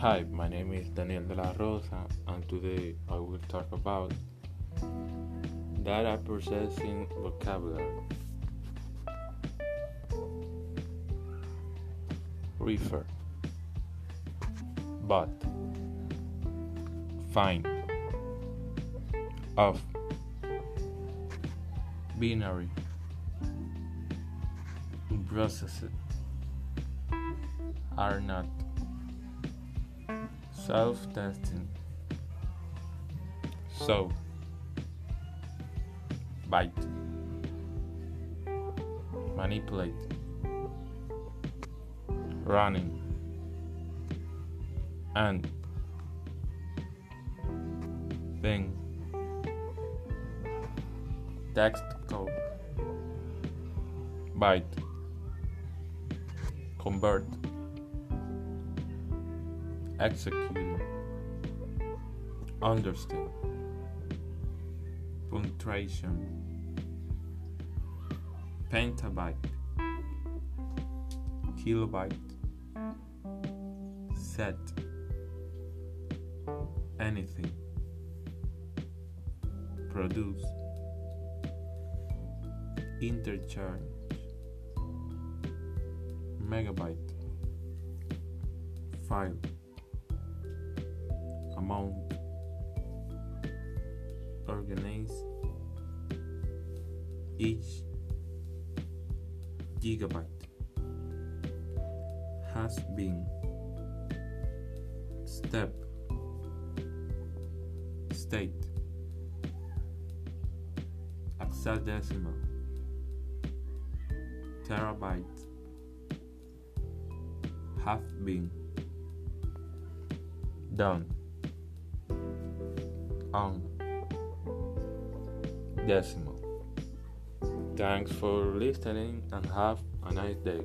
Hi, my name is Daniel de la Rosa, and today I will talk about data processing vocabulary. Refer, but, find, of, binary, processed, are not self-testing. So bite. Manipulate. Running. And thing text code. Byte convert executing, understand, punctuation, petabyte, kilobyte, set, anything, produce, interchange, megabyte, file amount organize each gigabyte has been step state hexadecimal terabyte have been done Um, on decimal. Thanks for listening and have a nice day.